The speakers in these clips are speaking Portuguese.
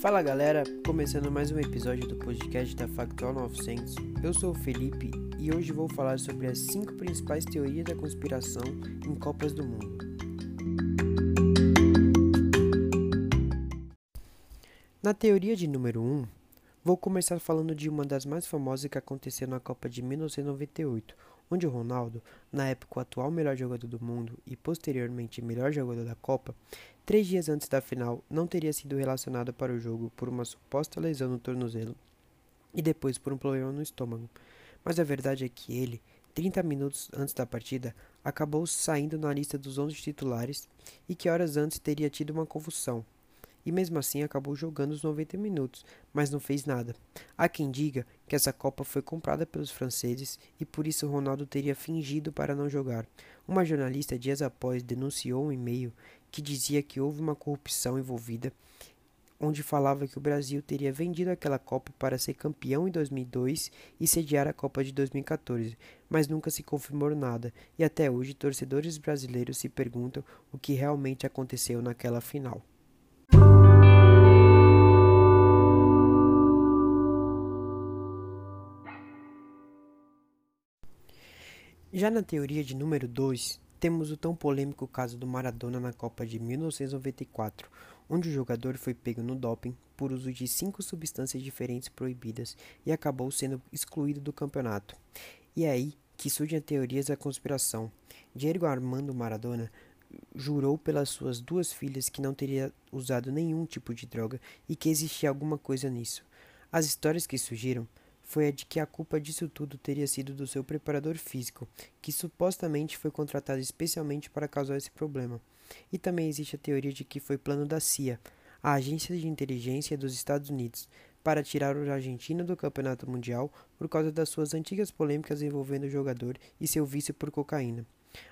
Fala galera, começando mais um episódio do podcast da Factual 900. Eu sou o Felipe e hoje vou falar sobre as 5 principais teorias da conspiração em Copas do Mundo. Na teoria de número 1, vou começar falando de uma das mais famosas que aconteceu na Copa de 1998, onde o Ronaldo, na época o atual melhor jogador do mundo e posteriormente melhor jogador da Copa, três dias antes da final não teria sido relacionado para o jogo por uma suposta lesão no tornozelo e depois por um problema no estômago. Mas a verdade é que ele, 30 minutos antes da partida, acabou saindo na lista dos 11 titulares e que horas antes teria tido uma convulsão, e mesmo assim acabou jogando os 90 minutos, mas não fez nada. Há quem diga que essa Copa foi comprada pelos franceses e por isso Ronaldo teria fingido para não jogar. Uma jornalista dias após denunciou um e-mail que dizia que houve uma corrupção envolvida, onde falava que o Brasil teria vendido aquela Copa para ser campeão em 2002 e sediar a Copa de 2014, mas nunca se confirmou nada, e até hoje torcedores brasileiros se perguntam o que realmente aconteceu naquela final. Já na teoria de número 2, temos o tão polêmico caso do Maradona na Copa de 1994, onde o jogador foi pego no doping por uso de cinco substâncias diferentes proibidas e acabou sendo excluído do campeonato. E é aí que surgem as teorias da conspiração. Diego Armando Maradona jurou pelas suas duas filhas que não teria usado nenhum tipo de droga e que existia alguma coisa nisso. As histórias que surgiram foi a de que a culpa disso tudo teria sido do seu preparador físico, que supostamente foi contratado especialmente para causar esse problema. E também existe a teoria de que foi plano da CIA, a agência de inteligência dos Estados Unidos, para tirar o argentino do campeonato mundial por causa das suas antigas polêmicas envolvendo o jogador e seu vício por cocaína.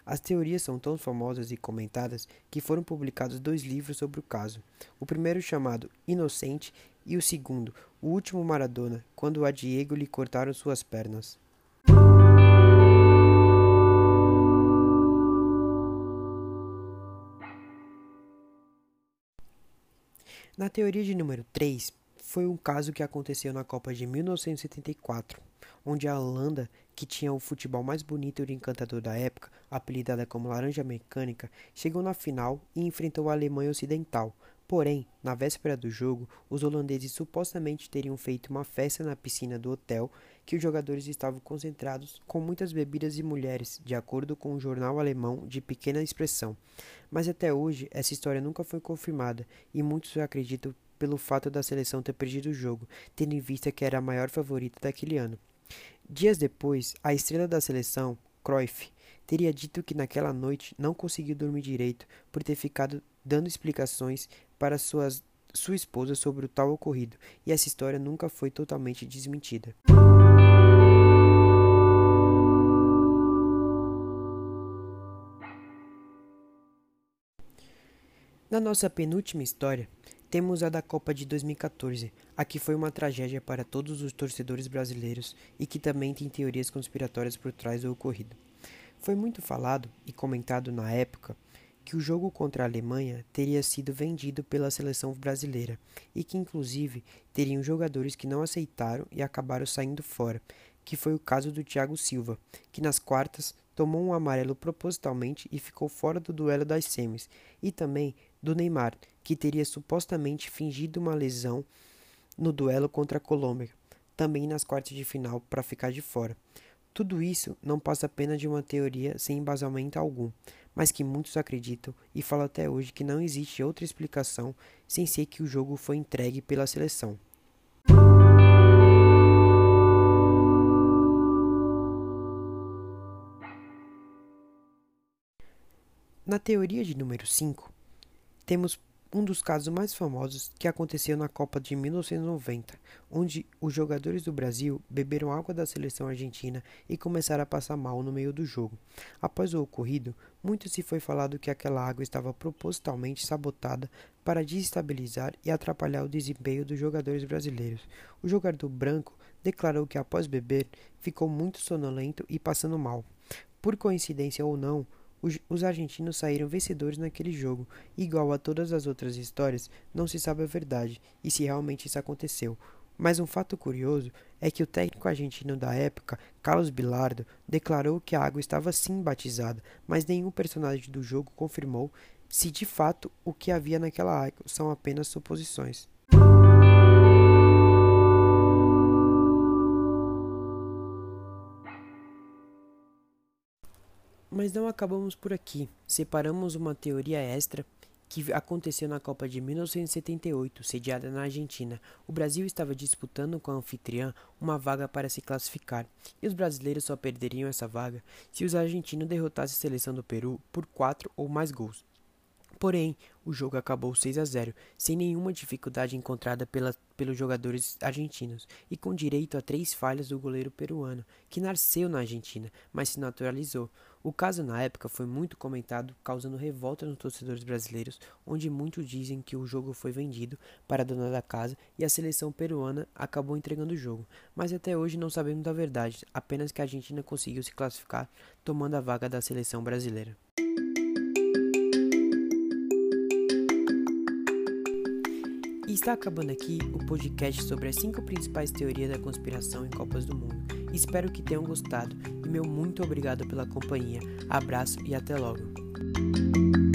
As teorias são tão famosas e comentadas que foram publicados dois livros sobre o caso. O primeiro chamado Inocente e o segundo, O Último Maradona, quando a Diego lhe cortaram suas pernas. Na teoria de número 3, foi um caso que aconteceu na Copa de 1974 onde a Holanda, que tinha o futebol mais bonito e encantador da época, apelidada como Laranja Mecânica, chegou na final e enfrentou a Alemanha Ocidental. Porém, na véspera do jogo, os holandeses supostamente teriam feito uma festa na piscina do hotel que os jogadores estavam concentrados com muitas bebidas e mulheres, de acordo com um jornal alemão de pequena expressão. Mas até hoje, essa história nunca foi confirmada e muitos acreditam pelo fato da seleção ter perdido o jogo, tendo em vista que era a maior favorita daquele ano. Dias depois, a estrela da seleção, Cruyff, teria dito que naquela noite não conseguiu dormir direito por ter ficado dando explicações para suas, sua esposa sobre o tal ocorrido, e essa história nunca foi totalmente desmentida. Na nossa penúltima história, temos a da Copa de 2014, a que foi uma tragédia para todos os torcedores brasileiros e que também tem teorias conspiratórias por trás do ocorrido. Foi muito falado e comentado na época que o jogo contra a Alemanha teria sido vendido pela seleção brasileira e que, inclusive, teriam jogadores que não aceitaram e acabaram saindo fora, que foi o caso do Thiago Silva, que nas quartas tomou um amarelo propositalmente e ficou fora do duelo das semis, e também do Neymar, que teria supostamente fingido uma lesão no duelo contra a Colômbia, também nas quartas de final, para ficar de fora. Tudo isso não passa apenas de uma teoria sem embasamento algum, mas que muitos acreditam e falam até hoje que não existe outra explicação sem ser que o jogo foi entregue pela seleção. Na teoria de número 5, temos um dos casos mais famosos que aconteceu na Copa de 1990, onde os jogadores do Brasil beberam água da seleção argentina e começaram a passar mal no meio do jogo. Após o ocorrido, muito se foi falado que aquela água estava propositalmente sabotada para desestabilizar e atrapalhar o desempenho dos jogadores brasileiros. O jogador branco declarou que após beber ficou muito sonolento e passando mal. Por coincidência ou não, os argentinos saíram vencedores naquele jogo. Igual a todas as outras histórias, não se sabe a verdade e se realmente isso aconteceu. Mas um fato curioso é que o técnico argentino da época, Carlos Bilardo, declarou que a água estava sim batizada, mas nenhum personagem do jogo confirmou se de fato o que havia naquela água são apenas suposições. Mas não acabamos por aqui. Separamos uma teoria extra que aconteceu na Copa de 1978, sediada na Argentina. O Brasil estava disputando com a anfitriã uma vaga para se classificar, e os brasileiros só perderiam essa vaga se os argentinos derrotassem a seleção do Peru por quatro ou mais gols. Porém, o jogo acabou 6 a 0, sem nenhuma dificuldade encontrada pela, pelos jogadores argentinos e com direito a três falhas do goleiro peruano, que nasceu na Argentina, mas se naturalizou. O caso na época foi muito comentado, causando revolta nos torcedores brasileiros, onde muitos dizem que o jogo foi vendido para a dona da casa e a seleção peruana acabou entregando o jogo. Mas até hoje não sabemos da verdade, apenas que a Argentina conseguiu se classificar, tomando a vaga da seleção brasileira. Está acabando aqui o podcast sobre as cinco principais teorias da conspiração em Copas do Mundo. Espero que tenham gostado e meu muito obrigado pela companhia. Abraço e até logo.